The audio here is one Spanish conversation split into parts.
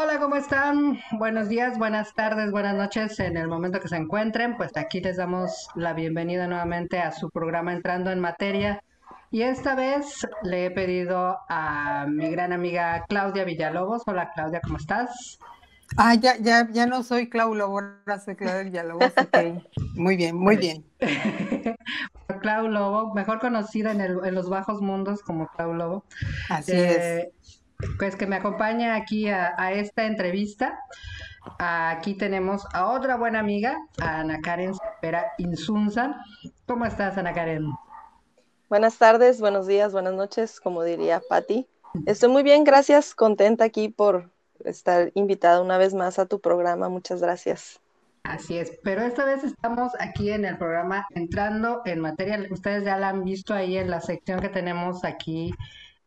Hola, ¿cómo están? Buenos días, buenas tardes, buenas noches en el momento que se encuentren. Pues aquí les damos la bienvenida nuevamente a su programa Entrando en Materia. Y esta vez le he pedido a mi gran amiga Claudia Villalobos. Hola Claudia, ¿cómo estás? Ah, ya, ya, ya no soy Clau Lobo, ahora soy Claudia Villalobos. Okay. Muy bien, muy bien. Clau Lobo, mejor conocida en, el, en, los bajos mundos como Clau Lobo. Así eh, es pues que me acompaña aquí a, esta entrevista. Aquí tenemos a otra buena amiga, a Ana Karen Cepera Insunza. ¿Cómo estás, Ana Karen? Buenas tardes, buenos días, buenas noches, como diría Patti. Estoy muy bien, gracias, contenta aquí por estar invitada una vez más a tu programa. Muchas gracias. Así es, pero esta vez estamos aquí en el programa entrando en materia. Ustedes ya la han visto ahí en la sección que tenemos aquí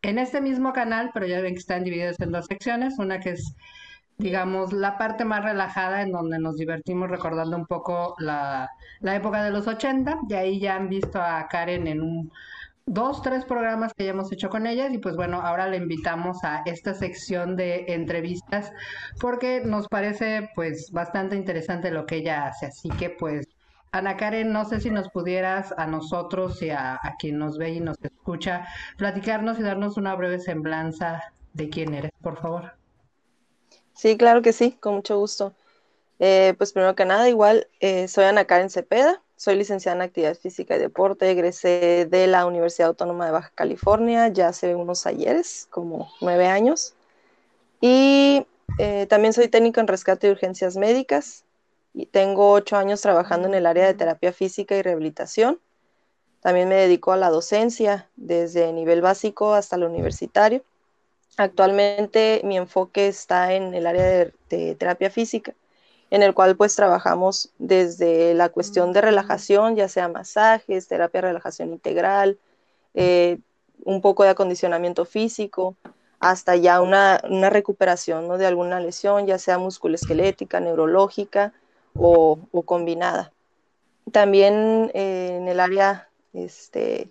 en este mismo canal, pero ya ven que están divididos en dos secciones, una que es, digamos, la parte más relajada en donde nos divertimos recordando un poco la, época de los 80, y ahí ya han visto a Karen en un dos, tres programas que ya hemos hecho con ellas. Y pues bueno, ahora le invitamos a esta sección de entrevistas porque nos parece pues bastante interesante lo que ella hace, así que pues Ana Karen, no sé si nos pudieras a nosotros y a, quien nos ve y nos escucha platicarnos y darnos una breve semblanza de quién eres, por favor. Sí, claro que sí, con mucho gusto. Eh, pues primero que nada, igual eh, soy Ana Karen Cepeda, soy licenciada en Actividad Física y Deporte, egresé de la Universidad Autónoma de Baja California ya hace unos ayeres, como nueve años. Y eh, también soy técnico en rescate de urgencias médicas, tengo ocho años trabajando en el área de terapia física y rehabilitación. También me dedico a la docencia desde nivel básico hasta el universitario. Actualmente mi enfoque está en el área de, terapia física, en el cual pues trabajamos desde la cuestión de relajación, ya sea masajes, terapia de relajación integral, eh, un poco de acondicionamiento físico, hasta ya una, recuperación de alguna lesión, ya sea musculoesquelética, neurológica, o, combinada. También eh, en el área este,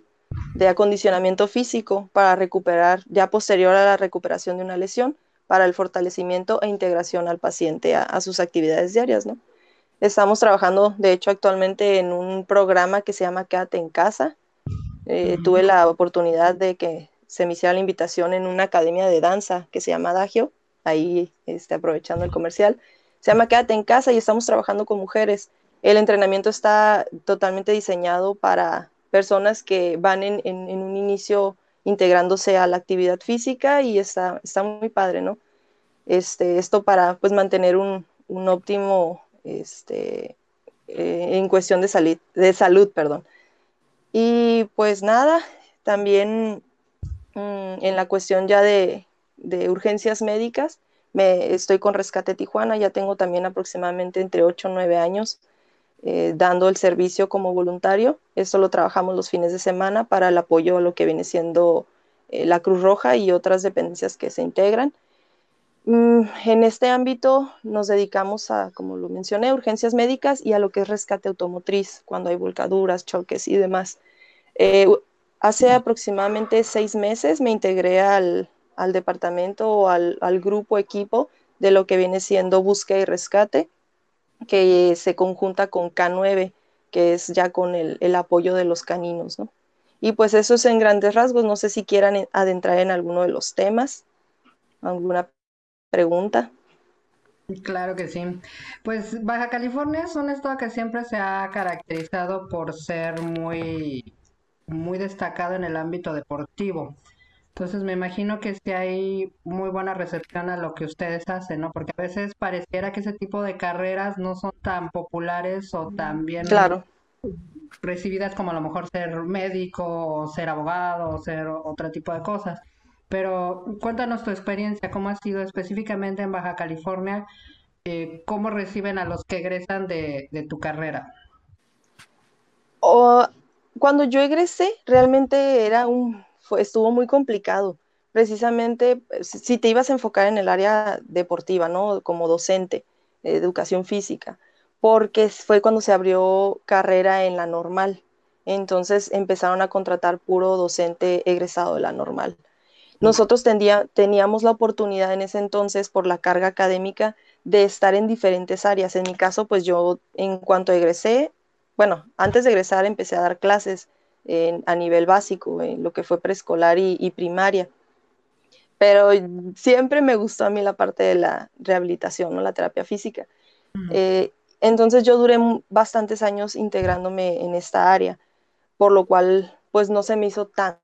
de acondicionamiento físico para recuperar, ya posterior a la recuperación de una lesión, para el fortalecimiento e integración al paciente a, sus actividades diarias, ¿no? Estamos trabajando, de hecho, actualmente en un programa que se llama Quédate en casa. Eh, tuve la oportunidad de que se me hiciera la invitación en una academia de danza que se llama Adagio, ahí este, aprovechando el comercial, se llama Quédate en casa y estamos trabajando con mujeres. El entrenamiento está totalmente diseñado para personas que van en, un inicio integrándose a la actividad física y está, está muy padre, ¿no? Este, esto para pues mantener un, óptimo este, eh, en cuestión de, de salud. Perdón. Y pues nada, también mm, en la cuestión ya de, de urgencias médicas, me, estoy con Rescate Tijuana, ya tengo también aproximadamente entre 8 o 9 años eh, dando el servicio como voluntario. Esto lo trabajamos los fines de semana para el apoyo a lo que viene siendo eh, la Cruz Roja y otras dependencias que se integran. Mm, en este ámbito nos dedicamos a, como lo mencioné, urgencias médicas y a lo que es rescate automotriz, cuando hay volcaduras, choques y demás. Eh, hace aproximadamente seis meses me integré al, al departamento o al, grupo equipo de lo que viene siendo búsqueda y rescate, que se conjunta con K9, que es ya con el, apoyo de los caninos, ¿no? Y pues eso es en grandes rasgos, no sé si quieran adentrar en alguno de los temas, alguna pregunta. Claro que sí. Pues Baja California es un estado que siempre se ha caracterizado por ser muy, muy destacado en el ámbito deportivo. Entonces me imagino que sí hay muy buena recepción a lo que ustedes hacen, ¿no? Porque a veces pareciera que ese tipo de carreras no son tan populares o tan bien recibidas como a lo mejor ser médico o ser abogado o ser otro tipo de cosas. Pero cuéntanos tu experiencia, cómo ha sido específicamente en Baja California, eh, cómo reciben a los que egresan de, tu carrera. cuando yo egresé, realmente era un estuvo muy complicado. Precisamente, pues, si te ibas a enfocar en el área deportiva, ¿no? Como docente de educación física, porque fue cuando se abrió carrera en la normal. Entonces empezaron a contratar puro docente egresado de la normal. nosotros teníamos la oportunidad en ese entonces, por la carga académica, de estar en diferentes áreas. En mi caso, pues yo en cuanto egresé, bueno, antes de egresar empecé a dar clases a nivel básico, en lo que fue preescolar y, primaria. Pero siempre me gustó a mí la parte de la rehabilitación, ¿no? la terapia física. Eh, entonces yo duré bastantes años integrándome en esta área, por lo cual pues no se me hizo tan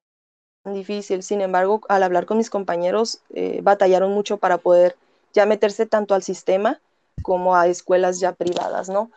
difícil. Sin embargo, al hablar con mis compañeros, eh, batallaron mucho para poder ya meterse tanto al sistema como a escuelas ya privadas, ¿no?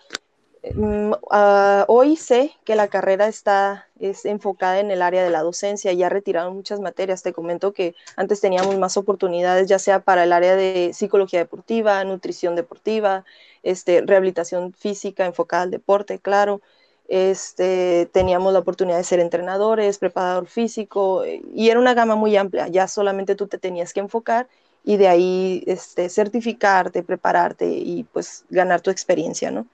Mm, ah, hoy sé que la carrera está es enfocada en el área de la docencia, ya retiraron muchas materias. Te comento que antes teníamos más oportunidades, ya sea para el área de psicología deportiva, nutrición deportiva, este, rehabilitación física enfocada al deporte, claro. Este, teníamos la oportunidad de ser entrenadores, preparador físico, y era una gama muy amplia. Ya solamente tú te tenías que enfocar y de ahí este, certificarte, prepararte y pues ganar tu experiencia, ¿no?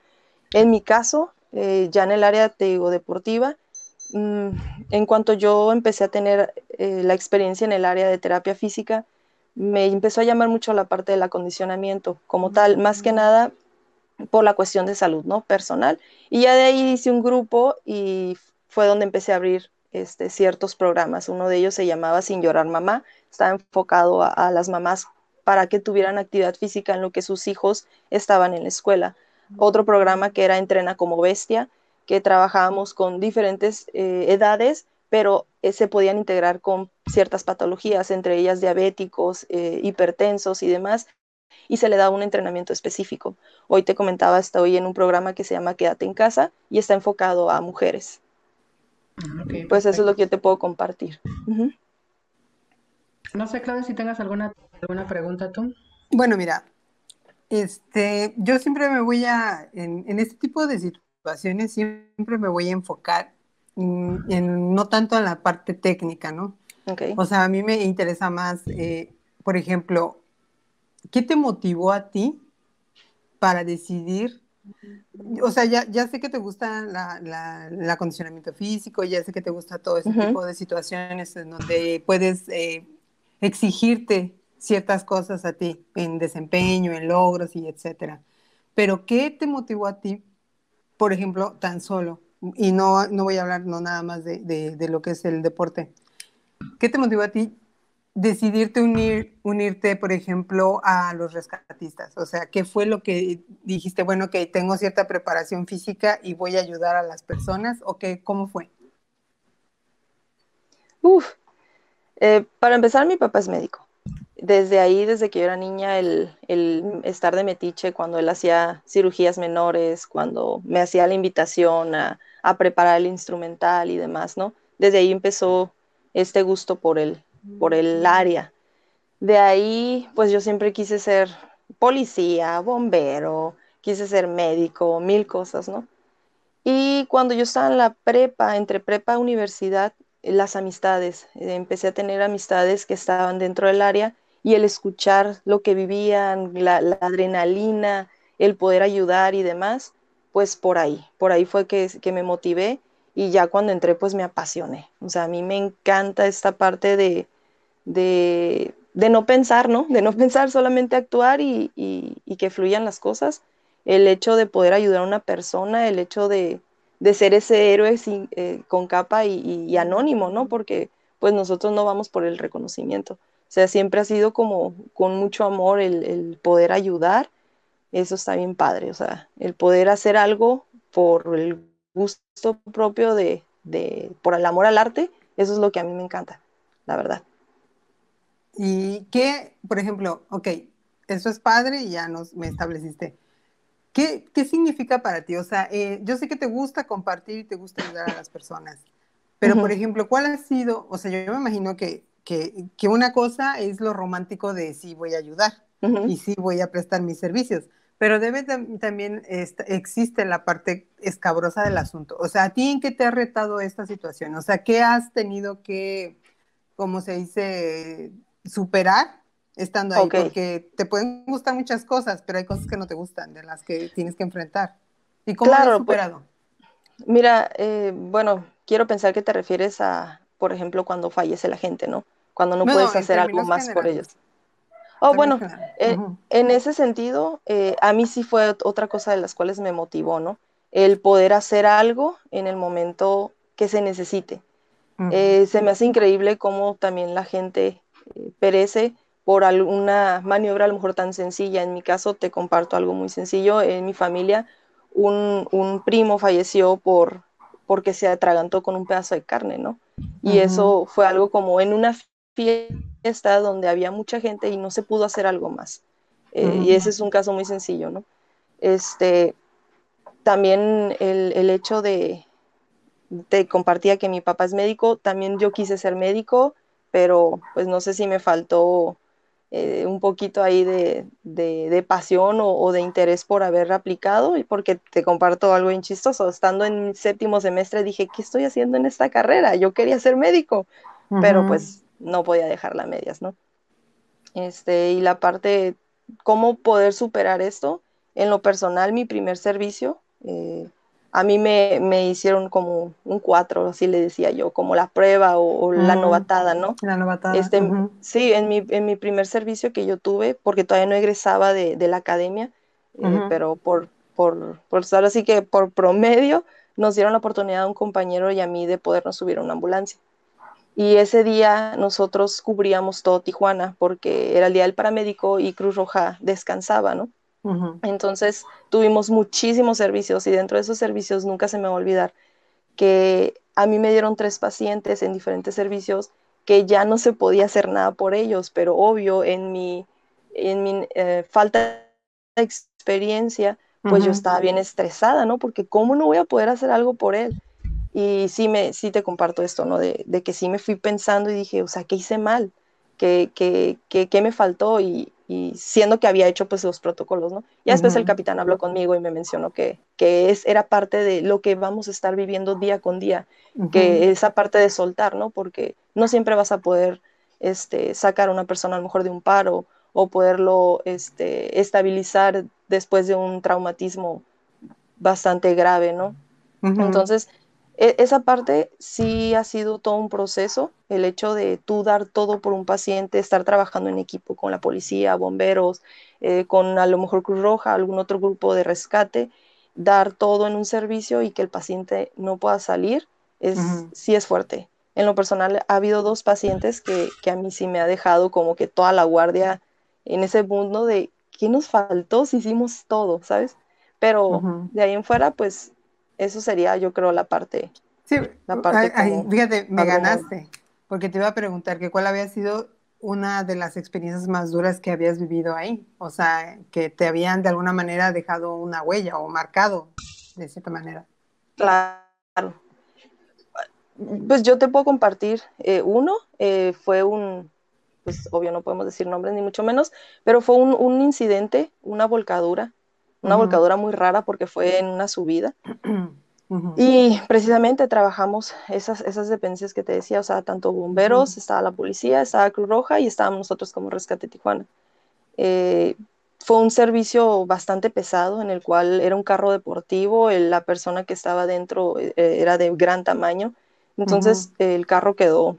En mi caso, eh, ya en el área deportiva, mm, en cuanto yo empecé a tener eh, la experiencia en el área de terapia física, me empezó a llamar mucho la parte del acondicionamiento como tal, más que nada por la cuestión de salud, ¿no? Personal. Y ya de ahí hice un grupo y fue donde empecé a abrir este, ciertos programas. Uno de ellos se llamaba Sin Llorar Mamá, estaba enfocado a, las mamás para que tuvieran actividad física en lo que sus hijos estaban en la escuela. Otro programa que era Entrena como Bestia, que trabajábamos con diferentes eh, edades, pero eh, se podían integrar con ciertas patologías, entre ellas diabéticos, eh, hipertensos y demás, y se le da un entrenamiento específico. Hoy te comentaba, estoy en un programa que se llama Quédate en casa y está enfocado a mujeres. Ah, pues eso es lo que yo te puedo compartir. No sé, Claudia, si tengas alguna, alguna pregunta tú. Bueno, mira, este, yo siempre me voy a, en, este tipo de situaciones, siempre me voy a enfocar en, no tanto en la parte técnica, ¿no? Okay. O sea, a mí me interesa más, eh, por ejemplo, ¿qué te motivó a ti para decidir? O sea, ya, ya sé que te gusta el acondicionamiento físico, ya sé que te gusta todo ese tipo de situaciones en donde puedes eh, exigirte ciertas cosas a ti en desempeño, en logros y etcétera. Pero ¿qué te motivó a ti, por ejemplo, tan solo? Y no, no voy a hablar no nada más de, de, lo que es el deporte. ¿Qué te motivó a ti decidirte unir, unirte, por ejemplo, a los rescatistas? O sea, ¿qué fue lo que dijiste, bueno, que tengo cierta preparación física y voy a ayudar a las personas? ¿O qué, cómo fue? Eh, para empezar, mi papá es médico. Desde ahí, desde que yo era niña, el, estar de metiche cuando él hacía cirugías menores, cuando me hacía la invitación a, preparar el instrumental y demás, ¿no? Desde ahí empezó este gusto por el, por el área. De ahí, pues yo siempre quise ser policía, bombero, quise ser médico, mil cosas, ¿no? Y cuando yo estaba en la prepa, entre prepa y universidad, las amistades. Eh, empecé a tener amistades que estaban dentro del área y el escuchar lo que vivían, la, adrenalina, el poder ayudar y demás, pues por ahí, por ahí fue que, que, me motivé y ya cuando entré pues me apasioné. O sea, a mí me encanta esta parte de, de, de no pensar, ¿no? De no pensar, solamente actuar y, y que fluyan las cosas. El hecho de poder ayudar a una persona, el hecho de, de ser ese héroe eh, con capa y, anónimo, ¿no? Porque pues nosotros no vamos por el reconocimiento. O sea, siempre ha sido como con mucho amor el, poder ayudar. Eso está bien padre. O sea, el poder hacer algo por el gusto propio de, de, por el amor al arte, eso es lo que a mí me encanta, la verdad. Y qué, por ejemplo, ok, eso es padre y ya nos me estableciste. ¿Qué, ¿Qué, significa para ti? O sea, eh, yo sé que te gusta compartir y te gusta ayudar a las personas, pero por ejemplo, ¿cuál ha sido? O sea, yo me imagino que, que, que una cosa es lo romántico de sí voy a ayudar y sí voy a prestar mis servicios, pero debe también existe la parte escabrosa del asunto. O sea, ¿a ti en qué te ha retado esta situación? O sea, ¿qué has tenido que, como se dice, superar estando ahí, porque te pueden gustar muchas cosas, pero hay cosas que no te gustan, de las que tienes que enfrentar. ¿Y cómo lo has pues, superado? mira, eh, bueno, quiero pensar que te refieres a, por ejemplo, cuando fallece la gente, ¿no? Cuando no puedes hacer algo más por ellos. Oh, bueno, eh, en ese sentido, eh, a mí sí fue otra cosa de las cuales me motivó, ¿no? El poder hacer algo en el momento que se necesite. Eh, se me hace increíble cómo también la gente perece por alguna maniobra a lo mejor tan sencilla. En mi caso, te comparto algo muy sencillo. En mi familia, un, un primo falleció por, porque se atragantó con un pedazo de carne, ¿no? Y eso fue algo como en una fiesta donde había mucha gente y no se pudo hacer algo más. Eh, y ese es un caso muy sencillo, ¿no? Este, también el, el, hecho de, te compartía que mi papá es médico, también yo quise ser médico, pero pues no sé si me faltó eh, un poquito ahí de, de, pasión o, de interés por haber aplicado, y porque te comparto algo bien chistoso. Estando en séptimo semestre dije, ¿qué estoy haciendo en esta carrera? Yo quería ser médico, pero pues no podía dejarla a medias, ¿no? Este, y la parte, ¿cómo poder superar esto? En lo personal, mi primer servicio, eh, a mí me, me, hicieron como un cuatro, así le decía yo, como la prueba o, la novatada, ¿no? La novatada. Este, Sí, en mi, en mi primer servicio que yo tuve, porque todavía no egresaba de, de la academia, eh, pero por, por, por así que por promedio nos dieron la oportunidad a un compañero y a mí de podernos subir a una ambulancia. Y ese día nosotros cubríamos todo Tijuana porque era el día del paramédico y Cruz Roja descansaba, ¿no? Entonces tuvimos muchísimos servicios y dentro de esos servicios nunca se me va a olvidar que a mí me dieron tres pacientes en diferentes servicios que ya no se podía hacer nada por ellos, pero obvio en mi, en mi eh, falta de experiencia, pues yo estaba bien estresada, ¿no? Porque ¿cómo no voy a poder hacer algo por él? Y sí, me, sí te comparto esto, ¿no? De, de que sí me fui pensando y dije, o sea, ¿qué hice mal? ¿Qué, qué, qué, qué me faltó? Y, y, siendo que había hecho pues los protocolos, ¿no? Y después el capitán habló conmigo y me mencionó que, que es, era parte de lo que vamos a estar viviendo día con día, que esa parte de soltar, ¿no? Porque no siempre vas a poder este, sacar a una persona a lo mejor de un paro o poderlo este, estabilizar después de un traumatismo bastante grave, ¿no? Entonces, e, esa parte sí ha sido todo un proceso, el hecho de tú dar todo por un paciente, estar trabajando en equipo con la policía, bomberos, eh, con a lo mejor Cruz Roja, algún otro grupo de rescate, dar todo en un servicio y que el paciente no pueda salir, es, sí es fuerte. En lo personal, ha habido dos pacientes que, que, a mí sí me ha dejado como que toda la guardia en ese mundo de qué nos faltó si hicimos todo, ¿sabes? Pero de ahí en fuera, pues eso sería, yo creo, la parte. Sí, la parte fíjate, me ganaste, porque te iba a preguntar que cuál había sido una de las experiencias más duras que habías vivido ahí, o sea, que te habían de alguna manera dejado una huella o marcado de cierta manera. Claro. Pues yo te puedo compartir eh, uno, eh, fue un, pues obvio no podemos decir nombres ni mucho menos, pero fue un, un incidente, una volcadura una volcadura muy rara porque fue en una subida. Y precisamente trabajamos esas, esas dependencias que te decía, o sea, tanto bomberos, estaba la policía, estaba Cruz Roja y estábamos nosotros como Rescate Tijuana. Eh, fue un servicio bastante pesado en el cual era un carro deportivo, la persona que estaba dentro eh, era de gran tamaño, entonces el carro quedó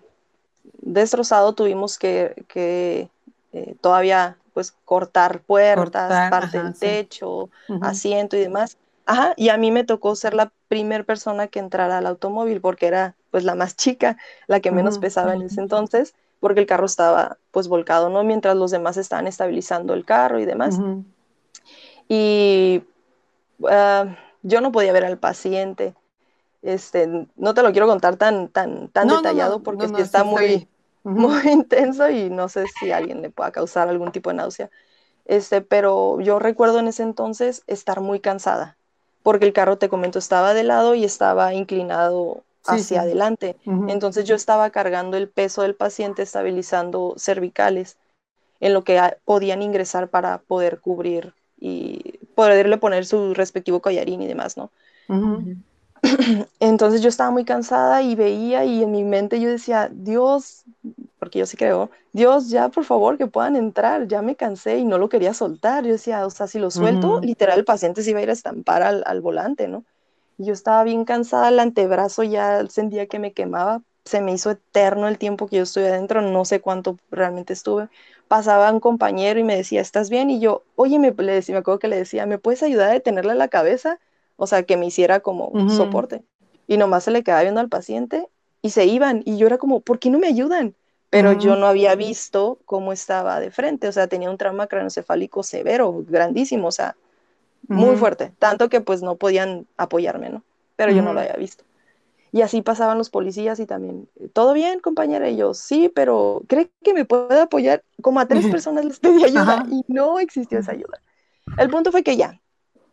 destrozado, tuvimos que, que eh, todavía pues cortar puertas, parte del techo, asiento y demás. Ajá, y a mí me tocó ser la primera persona que entrara al automóvil porque era pues la más chica, la que menos pesaba en ese entonces, porque el carro estaba pues volcado, ¿no? Mientras los demás estaban estabilizando el carro y demás. Y ah, yo no podía ver al paciente. Este, no te lo quiero contar tan, tan, tan detallado porque está muy, muy intenso y no sé si a alguien le pueda causar algún tipo de náusea. Este, pero yo recuerdo en ese entonces estar muy cansada, porque el carro, te comento, estaba de lado y estaba inclinado hacia adelante. Entonces yo estaba cargando el peso del paciente, estabilizando cervicales, en lo que podían ingresar para poder cubrir y poderle poner su respectivo collarín y demás, ¿no? Entonces yo estaba muy cansada y veía y en mi mente yo decía, Dios, porque yo sí creo, Dios, ya por favor que puedan entrar, ya me cansé y no lo quería soltar. Yo decía, o sea, si lo suelto, literal el paciente se iba a ir a estampar al, volante, ¿no? Y yo estaba bien cansada, el antebrazo ya sentía que me quemaba, se me hizo eterno el tiempo que yo estuve adentro, no sé cuánto realmente estuve. Pasaba un compañero y me decía, ¿estás bien? Y yo, oye, me, le decía, me acuerdo que le decía, ¿me puedes ayudar a detenerle la cabeza? O sea, que me hiciera como soporte. Y nomás se le quedaba viendo al paciente y se iban. Y yo era como, ¿por qué no me ayudan? Pero yo no había visto cómo estaba de frente. O sea, tenía un trauma craneoencefálico severo, grandísimo, o sea, muy fuerte. Tanto que pues no podían apoyarme, ¿no? Pero yo no lo había visto. Y así pasaban los policías y también, ¿todo bien, compañera? Y yo, sí, pero ¿cree que me puede apoyar? Como a tres personas les pedí ayuda y no existió esa ayuda. El punto fue que ya,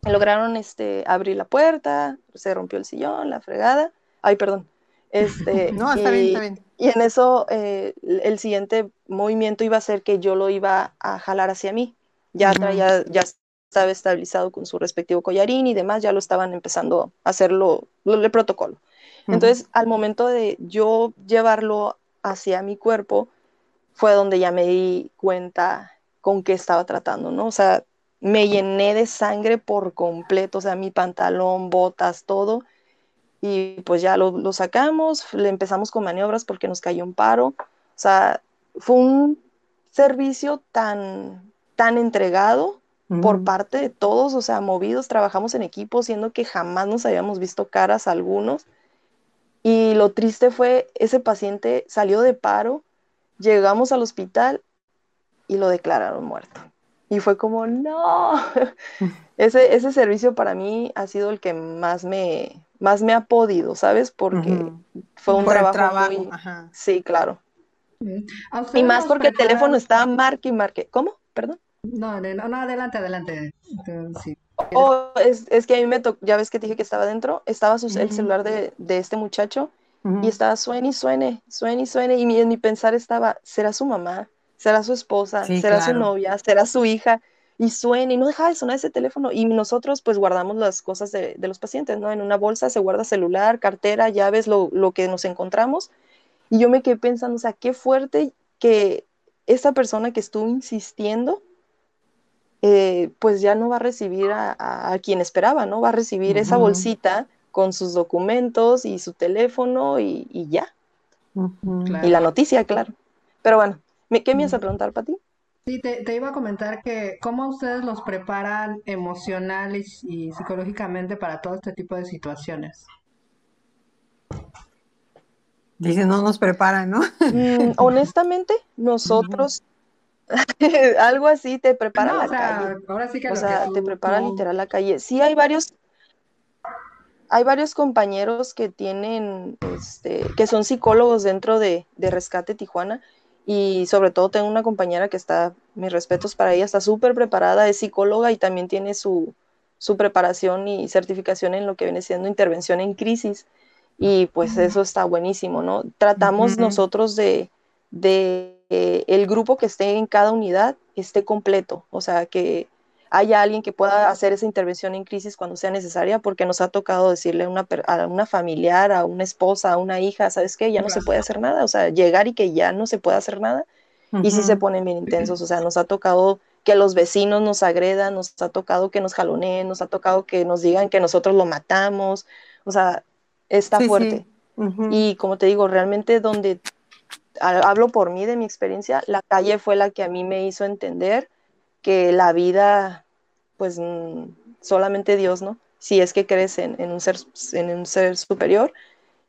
lograron este, abrir la puerta, se rompió el sillón, la fregada. Ay, perdón. Este, no, está bien, está bien. Y en eso eh, el siguiente movimiento iba a ser que yo lo iba a jalar hacia mí. Ya traía, ya estaba estabilizado con su respectivo collarín y demás, ya lo estaban empezando a hacerlo, el protocolo. Entonces, al momento de yo llevarlo hacia mi cuerpo, fue donde ya me di cuenta con qué estaba tratando, ¿no? O sea, me llené de sangre por completo, o sea, mi pantalón, botas, todo. Y pues ya lo, sacamos, le empezamos con maniobras porque nos cayó un paro. O sea, fue un servicio tan, tan entregado por parte de todos, o sea, movidos, trabajamos en equipo, siendo que jamás nos habíamos visto caras algunos. Y lo triste fue, ese paciente salió de paro, llegamos al hospital y lo declararon muerto. Y fue como, no, ese, ese servicio para mí ha sido el que más me, más me ha podido, ¿sabes? Porque fue un trabajo, muy... Sí, claro. Y más porque el teléfono estaba marque y marque. ¿Cómo? Perdón. No, no, adelante, adelante. Sí. Oh, es, es, que a mí me tocó, ya ves que dije que estaba dentro, estaba el celular de, de, este muchacho y estaba suene y suene, suene y suene, y mi, en mi pensar estaba, ¿será su mamá? ¿Será su esposa? ¿Será su novia? ¿Será su hija? Y suene, y no dejaba de sonar ese teléfono. Y nosotros pues guardamos las cosas de, de los pacientes, ¿no? En una bolsa se guarda celular, cartera, llaves, lo, lo que nos encontramos. Y yo me quedé pensando, o sea, qué fuerte que esa persona que estuvo insistiendo eh, pues ya no va a recibir a, quien esperaba, ¿no? Va a recibir esa bolsita con sus documentos y su teléfono y, ya. Y la noticia, claro. Pero bueno, ¿qué me ibas a preguntar, Pati? Sí, te, iba a comentar que cómo ustedes los preparan emocional y, psicológicamente para todo este tipo de situaciones. Dice, no nos preparan, ¿no? Mm, honestamente, nosotros algo así te prepara la calle. o sea, te prepara literal la calle. Sí, hay varios, hay varios compañeros que tienen, este, que son psicólogos dentro de, Rescate Tijuana. Y sobre todo tengo una compañera que está, mis respetos para ella, está súper preparada, es psicóloga y también tiene su, su preparación y certificación en lo que viene siendo intervención en crisis. Y pues eso está buenísimo, ¿no? Tratamos nosotros de, de el grupo que esté en cada unidad esté completo, o sea, que haya alguien que pueda hacer esa intervención en crisis cuando sea necesaria, porque nos ha tocado decirle a una, a una familiar, a una esposa, a una hija, ¿sabes qué? Ya no se puede hacer nada, o sea, llegar y que ya no se puede hacer nada, y sí se ponen bien intensos, o sea, nos ha tocado que los vecinos nos agredan, nos ha tocado que nos jaloneen, nos ha tocado que nos digan que nosotros lo matamos, o sea, está fuerte. Y como te digo, realmente donde hablo por mí, de mi experiencia, la calle fue la que a mí me hizo entender que la vida, pues mm, solamente Dios, ¿no? Si es que crees en, un ser, en un ser superior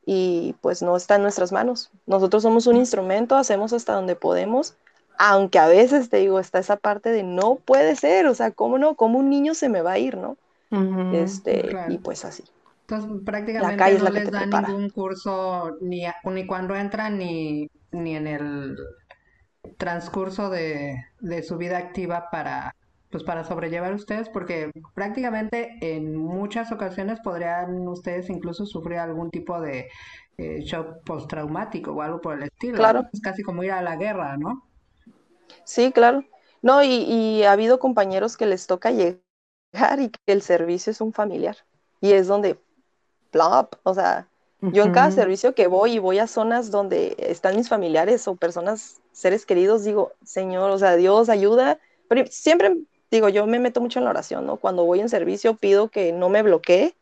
y pues no está en nuestras manos. Nosotros somos un instrumento, hacemos hasta donde podemos, aunque a veces te digo, está esa parte de no puede ser, o sea, ¿cómo no? ¿Cómo un niño se me va a ir, no? este, Y pues así. Entonces prácticamente no les dan ningún curso ni, ni cuando entran ni, ni en el transcurso de, su vida activa para pues para sobrellevar ustedes porque prácticamente en muchas ocasiones podrían ustedes incluso sufrir algún tipo de eh, shock postraumático o algo por el estilo. Claro. Es casi como ir a la guerra, ¿no? Sí, claro. No, y, y ha habido compañeros que les toca llegar y que el servicio es un familiar. Y es donde o sea, yo en cada servicio que voy y voy a zonas donde están mis familiares o personas, seres queridos, digo, Señor, o sea, Dios ayuda, pero siempre digo, yo me meto mucho en la oración, ¿no? Cuando voy en servicio pido que no me bloquee,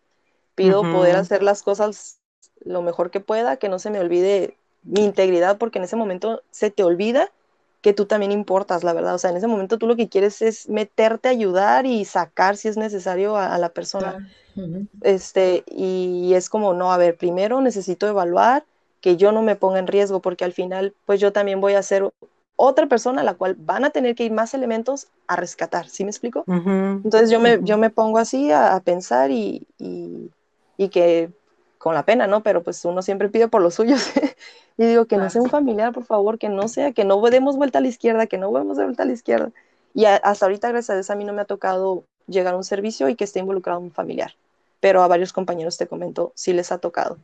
pido poder hacer las cosas lo mejor que pueda, que no se me olvide mi integridad, porque en ese momento se te olvida que tú también importas, la verdad. O sea, en ese momento tú lo que quieres es meterte a ayudar y sacar si es necesario a, la persona. Este, y es como, no, a ver, primero necesito evaluar que yo no me ponga en riesgo, porque al final, pues yo también voy a ser otra persona a la cual van a tener que ir más elementos a rescatar, ¿sí me explico? Entonces yo me, yo me pongo así a, pensar y, y, y, que con la pena, ¿no? Pero pues uno siempre pide por los suyos. Y digo, que no sea un familiar, por favor, que no sea, que no demos vuelta a la izquierda, que no demos vuelta a la izquierda. Y hasta ahorita, gracias a Dios, a mí no me ha tocado llegar a un servicio y que esté involucrado un familiar. Pero a varios compañeros, te comento, sí les ha tocado.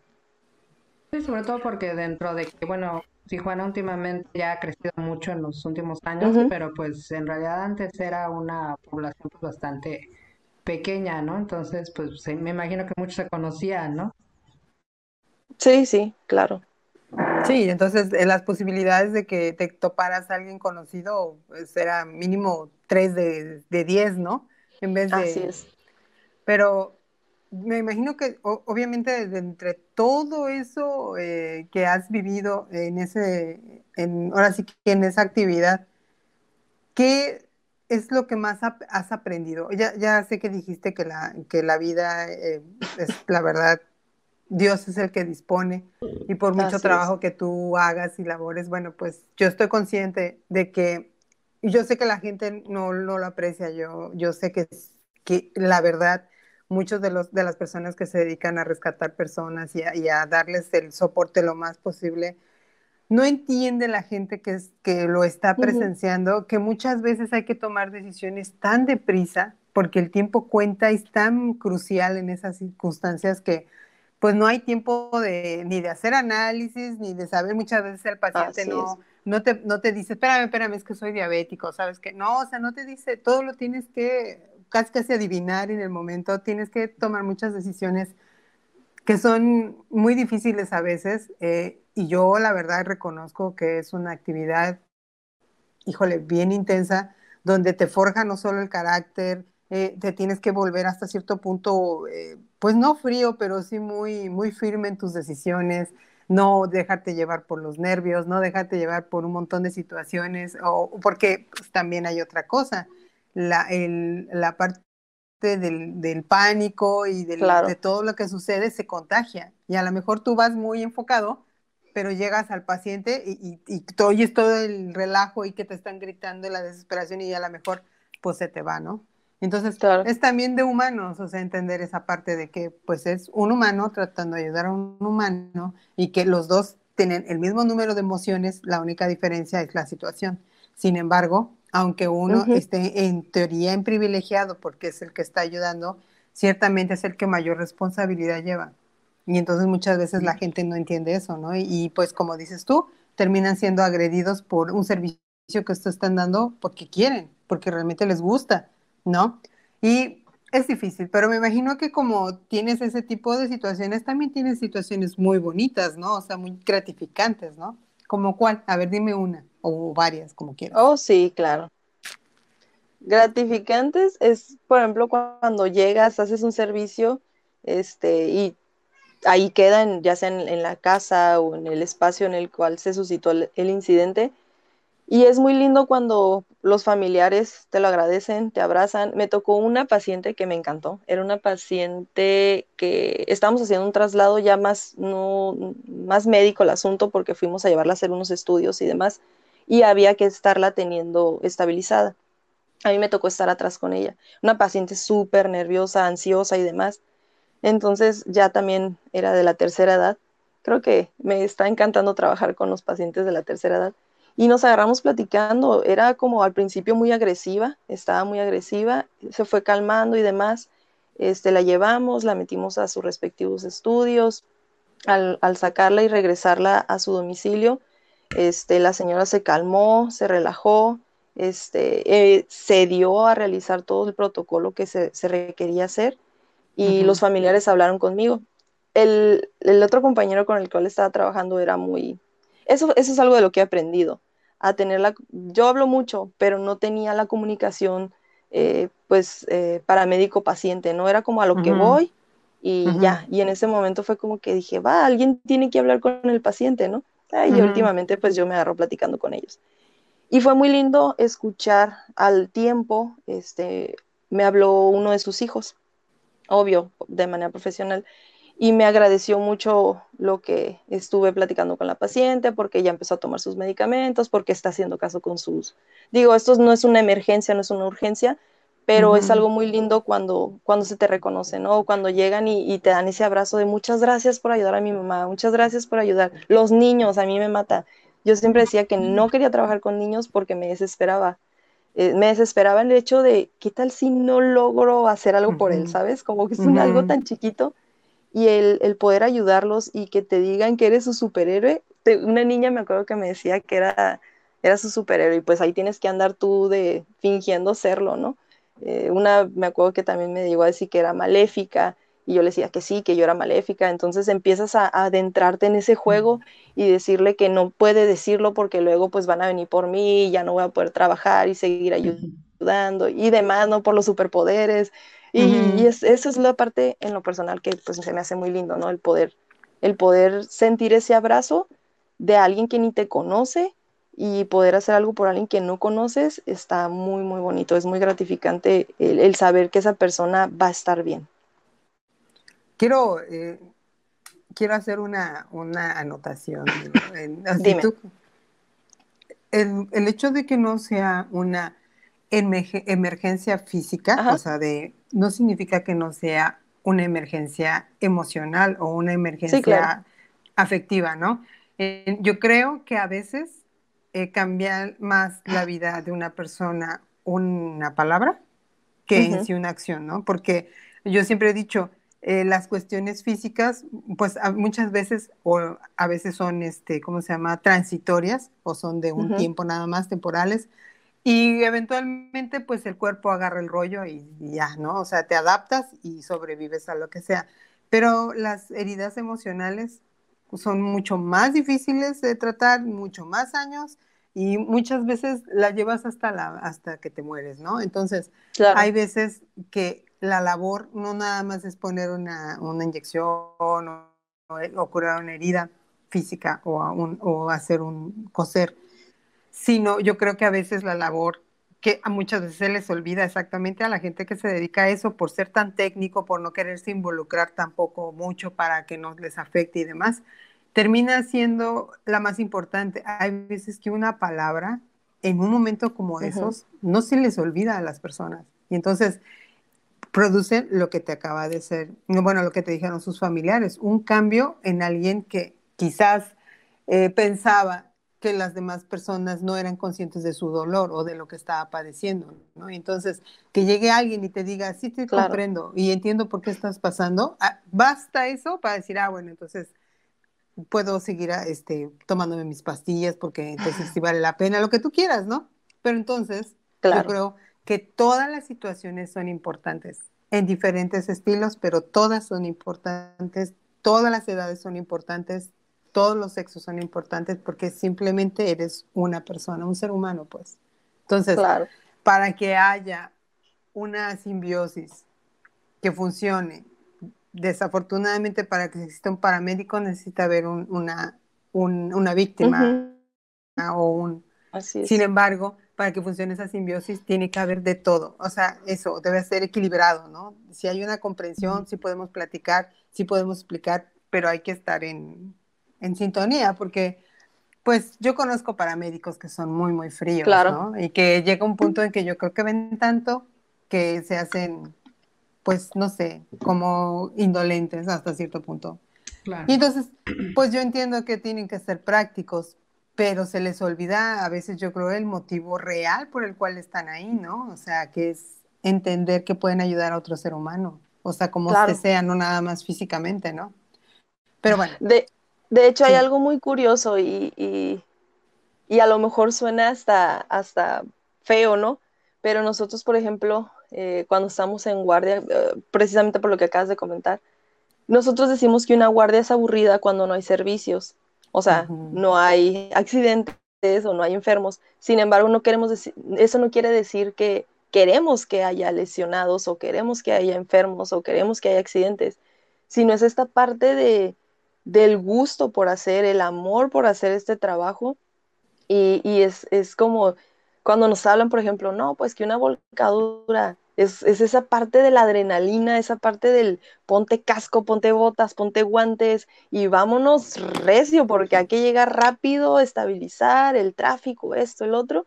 Sí, sobre todo porque dentro de que, bueno, Tijuana últimamente ya ha crecido mucho en los últimos años, pero pues en realidad antes era una población pues, bastante pequeña, ¿no? Entonces, pues me imagino que muchos se conocían, ¿no? Sí, sí, claro. Sí, entonces eh, las posibilidades de que te toparas a alguien conocido pues, era mínimo 3 de, de 10, ¿no? En vez de... Así es. Pero me imagino que obviamente de entre todo eso eh, que has vivido en ese, en, ahora sí que en esa actividad, ¿qué es lo que más has aprendido? Ya, ya sé que dijiste que la, que la vida eh, es la verdad Dios es el que dispone y por mucho trabajo que tú hagas y labores, bueno, pues yo estoy consciente de que, y yo sé que la gente no, lo aprecia, yo, yo sé que, que la verdad, muchos de, los, de las personas que se dedican a rescatar personas y a, darles el soporte lo más posible, no entiende la gente que, es, que lo está presenciando, que muchas veces hay que tomar decisiones tan deprisa, porque el tiempo cuenta y es tan crucial en esas circunstancias que pues no hay tiempo de, ni de hacer análisis, ni de saber. Muchas veces el paciente no, no, te, no te dice, espérame, espérame, es que soy diabético, ¿sabes qué? No, o sea, no te dice, todo lo tienes que casi casi adivinar en el momento, tienes que tomar muchas decisiones que son muy difíciles a veces, eh, y yo la verdad reconozco que es una actividad, híjole, bien intensa, donde te forja no solo el carácter, eh, te tienes que volver hasta cierto punto eh, pues no frío, pero sí muy, muy firme en tus decisiones, no dejarte llevar por los nervios, no dejarte llevar por un montón de situaciones, o porque pues, también hay otra cosa, la, la parte del, pánico y de todo lo que sucede se contagia. Y a lo mejor tú vas muy enfocado, pero llegas al paciente y, y, y oyes todo el relajo y que te están gritando la desesperación y a lo mejor pues se te va, ¿no? Entonces, es también de humanos, o sea, entender esa parte de que, pues, es un humano tratando de ayudar a un humano y que los dos tienen el mismo número de emociones, la única diferencia es la situación. Sin embargo, aunque uno esté en teoría en privilegiado porque es el que está ayudando, ciertamente es el que mayor responsabilidad lleva. Y entonces muchas veces la gente no entiende eso, ¿no? Y, y pues como dices tú, terminan siendo agredidos por un servicio que ustedes están dando porque quieren, porque realmente les gusta ¿no? Y es difícil, pero me imagino que como tienes ese tipo de situaciones, también tienes situaciones muy bonitas, ¿no? O sea, muy gratificantes, ¿no? ¿Como cuál? A ver, dime una o varias, como quieras. Oh, sí, claro. Gratificantes es, por ejemplo, cuando llegas, haces un servicio, este, y ahí quedan, ya sea en, la casa o en el espacio en el cual se suscitó el incidente, y es muy lindo cuando los familiares te lo agradecen, te abrazan. Me tocó una paciente que me encantó. Era una paciente que estábamos haciendo un traslado ya más, no, más médico el asunto porque fuimos a llevarla a hacer unos estudios y demás. Y había que estarla teniendo estabilizada. A mí me tocó estar atrás con ella. Una paciente súper nerviosa, ansiosa y demás. Entonces ya también era de la tercera edad. Creo que me está encantando trabajar con los pacientes de la tercera edad y nos agarramos platicando. Era como al principio muy agresiva, estaba muy agresiva, se fue calmando y demás. Este, la llevamos, la metimos a sus respectivos estudios. Al, sacarla y regresarla a su domicilio, este, la señora se calmó, se relajó, este, eh, se dio a realizar todo el protocolo que se, requería hacer y los familiares hablaron conmigo. El, el, otro compañero con el cual estaba trabajando era muy, eso, es algo de lo que he aprendido, a tener yo hablo mucho, pero no tenía la comunicación, eh, pues, eh, para médico-paciente, ¿no? Era como a lo que voy y ya, y en ese momento fue como que dije, va, alguien tiene que hablar con el paciente, ¿no? Y últimamente pues yo me agarro platicando con ellos. Y fue muy lindo escuchar al tiempo, este, me habló uno de sus hijos, obvio, de manera profesional, y me agradeció mucho lo que estuve platicando con la paciente, porque ya empezó a tomar sus medicamentos, porque está haciendo caso con sus... Digo, esto no es una emergencia, no es una urgencia, pero es algo muy lindo cuando, cuando se te reconoce, ¿no? Cuando llegan y, te dan ese abrazo de muchas gracias por ayudar a mi mamá, muchas gracias por ayudar. Los niños, a mí me mata. Yo siempre decía que no quería trabajar con niños porque me desesperaba. Eh, me desesperaba el hecho de, ¿qué tal si no logro hacer algo por él, ¿sabes? Como que es algo tan chiquito y el, poder ayudarlos y que te digan que eres su superhéroe. una niña me acuerdo que me decía que era, era su superhéroe y pues ahí tienes que andar tú de fingiendo serlo, ¿no? Eh, una me acuerdo que también me llegó a decir que era maléfica y yo le decía que sí, que yo era maléfica. Entonces empiezas a, adentrarte en ese juego y decirle que no puede decirlo porque luego pues van a venir por mí y ya no voy a poder trabajar y seguir ayudando y demás, ¿no? Por los superpoderes. Y, eso es la parte en lo personal que pues se me hace muy lindo, ¿no? El poder, el poder sentir ese abrazo de alguien que ni te conoce y poder hacer algo por alguien que no conoces está muy, muy bonito. Es muy gratificante el, saber que esa persona va a estar bien. Quiero, eh, quiero hacer una, una anotación. el, el, hecho de que no sea una emergencia física, o sea, de, no significa que no sea una emergencia emocional o una emergencia afectiva, ¿no? Eh, yo creo que a veces eh, cambiar más la vida de una persona una palabra que en sí una acción, ¿no? Porque yo siempre he dicho, eh, las cuestiones físicas, pues muchas veces, o a veces son, este, ¿cómo se llama?, transitorias, o son de un tiempo nada más, temporales, y eventualmente, pues el cuerpo agarra el rollo y, y, ya, ¿no? O sea, te adaptas y sobrevives a lo que sea. Pero las heridas emocionales son mucho más difíciles de tratar, mucho más años y muchas veces la llevas hasta, la, hasta que te mueres, ¿no? Entonces, hay veces que la labor no nada más es poner una, una inyección o, o, curar una herida física o, un, o hacer un coser, sino yo creo que a veces la labor que a muchas veces se les olvida exactamente a la gente que se dedica a eso por ser tan técnico, por no quererse involucrar tampoco mucho para que no les afecte y demás, termina siendo la más importante. Hay veces que una palabra en un momento como esos no se les olvida a las personas y entonces producen lo que te acaba de ser, bueno, lo que te dijeron sus familiares, un cambio en alguien que quizás eh, pensaba que las demás personas no eran conscientes de su dolor o de lo que estaba padeciendo, ¿no? Entonces, que llegue alguien y te diga, sí te comprendo y entiendo por qué estás pasando, ah, basta eso para decir, ah, bueno, entonces puedo seguir ah, este, tomándome mis pastillas porque entonces sí vale la pena, lo que tú quieras, ¿no? Pero entonces, yo creo que todas las situaciones son importantes en diferentes estilos, pero todas son importantes, todas las edades son importantes, todos los sexos son importantes porque simplemente eres una persona, un ser humano, pues. Entonces, para que haya una simbiosis que funcione, desafortunadamente para que exista un paramédico necesita haber una, una víctima o un... Sin embargo, para que funcione esa simbiosis tiene que haber de todo. O sea, eso debe ser equilibrado, ¿no? Si hay una comprensión, si podemos platicar, si podemos explicar, pero hay que estar en, en sintonía, porque pues yo conozco paramédicos que son muy, muy fríos, ¿no? Y que llega un punto en que yo creo que ven tanto que se hacen, pues, no sé, como indolentes hasta cierto punto. Y entonces, pues yo entiendo que tienen que ser prácticos, pero se les olvida a veces yo creo el motivo real por el cual están ahí, ¿no? O sea, que es entender que pueden ayudar a otro ser humano, o sea, como se sea, no nada más físicamente, ¿no? Pero bueno. De, de hecho, hay algo muy curioso y, a lo mejor suena hasta, hasta feo, ¿no? Pero nosotros, por ejemplo, eh, cuando estamos en guardia, eh, precisamente por lo que acabas de comentar, nosotros decimos que una guardia es aburrida cuando no hay servicios, o sea, no hay accidentes o no hay enfermos. Sin embargo, no queremos decir, eso no quiere decir que queremos que haya lesionados o queremos que haya enfermos o queremos que haya accidentes, sino es esta parte de, del gusto por hacer, el amor por hacer este trabajo. Y, es, es, como cuando nos hablan, por ejemplo, no, pues que una volcadura es, esa parte de la adrenalina, esa parte del ponte casco, ponte botas, ponte guantes y vámonos recio, porque hay que llegar rápido, estabilizar el tráfico, esto, el otro.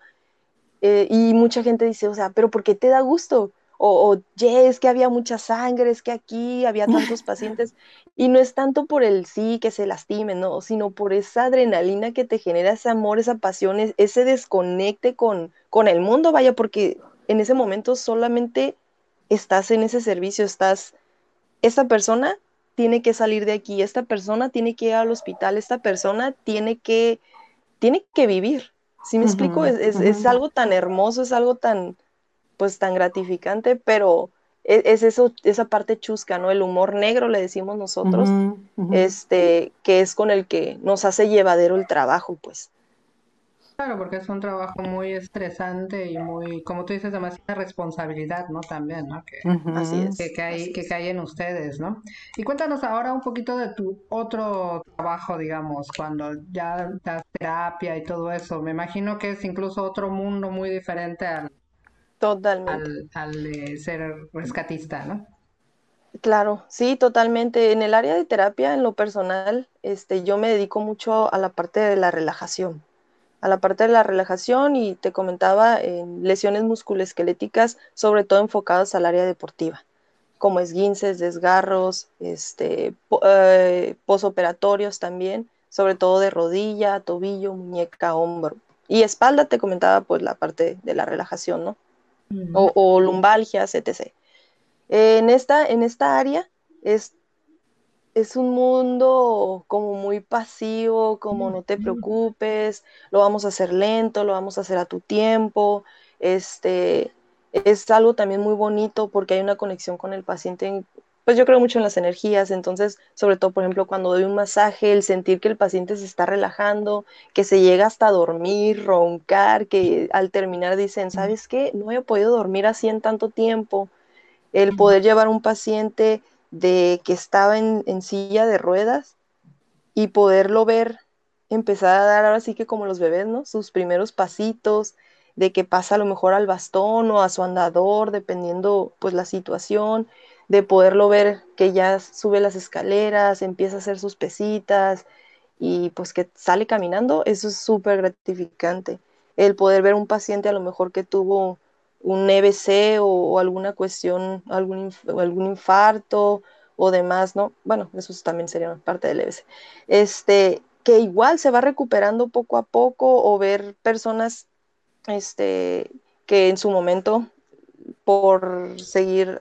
Eh, y mucha gente dice, o sea, pero ¿por qué te da gusto? O, o es que había mucha sangre, es que aquí había tantos pacientes. Y no es tanto por el sí que se lastimen, no, sino por esa adrenalina que te genera ese amor, esa pasión, ese desconecte con, con el mundo, vaya, porque en ese momento solamente estás en ese servicio, estás, esta persona tiene que salir de aquí, esta persona tiene que ir al hospital, esta persona tiene que, tiene que vivir. ¿Sí me explico? Es, algo tan hermoso, es algo tan, pues tan gratificante, pero e, es, eso, esa parte chusca, ¿no? El humor negro, le decimos nosotros, este, que es con el que nos hace llevadero el trabajo, pues. Claro, porque es un trabajo muy estresante y muy, como tú dices, demasiada responsabilidad, ¿no? También, ¿no? Que, así es. Que cae, que cae en ustedes, ¿no? Y cuéntanos ahora un poquito de tu otro trabajo, digamos, cuando ya das terapia y todo eso. Me imagino que es incluso otro mundo muy diferente al, Totalmente. al, al ser rescatista, ¿no? Claro, sí, totalmente. En el área de terapia, en lo personal, este, yo me dedico mucho a la parte de la relajación a la parte de la relajación y te comentaba en lesiones musculoesqueléticas, sobre todo enfocadas al área deportiva, como esguinces, desgarros, este, eh, posoperatorios también, sobre todo de rodilla, tobillo, muñeca, hombro. Y espalda te comentaba pues la parte de la relajación, ¿no? O, o, lumbalgias, etc. En esta, en esta área es es un mundo como muy pasivo, como no te preocupes, lo vamos a hacer lento, lo vamos a hacer a tu tiempo. Este, es algo también muy bonito porque hay una conexión con el paciente. Pues yo creo mucho en las energías, entonces, sobre todo, por ejemplo, cuando doy un masaje, el sentir que el paciente se está relajando, que se llega hasta dormir, roncar, que al terminar dicen, ¿sabes qué? No he podido dormir así en tanto tiempo. El poder llevar a un paciente de que estaba en, silla de ruedas y poderlo ver empezar a dar ahora sí que como los bebés, ¿no? Sus primeros pasitos, de que pasa a lo mejor al bastón o a su andador, dependiendo pues la situación, de poderlo ver que ya sube las escaleras, empieza a hacer sus pesitas y pues que sale caminando, eso es súper gratificante. El poder ver un paciente a lo mejor que tuvo un EBC o, alguna cuestión, algún, algún infarto o demás, ¿no? Bueno, eso también sería parte del EBC. Este, que igual se va recuperando poco a poco o ver personas este, que en su momento, por seguir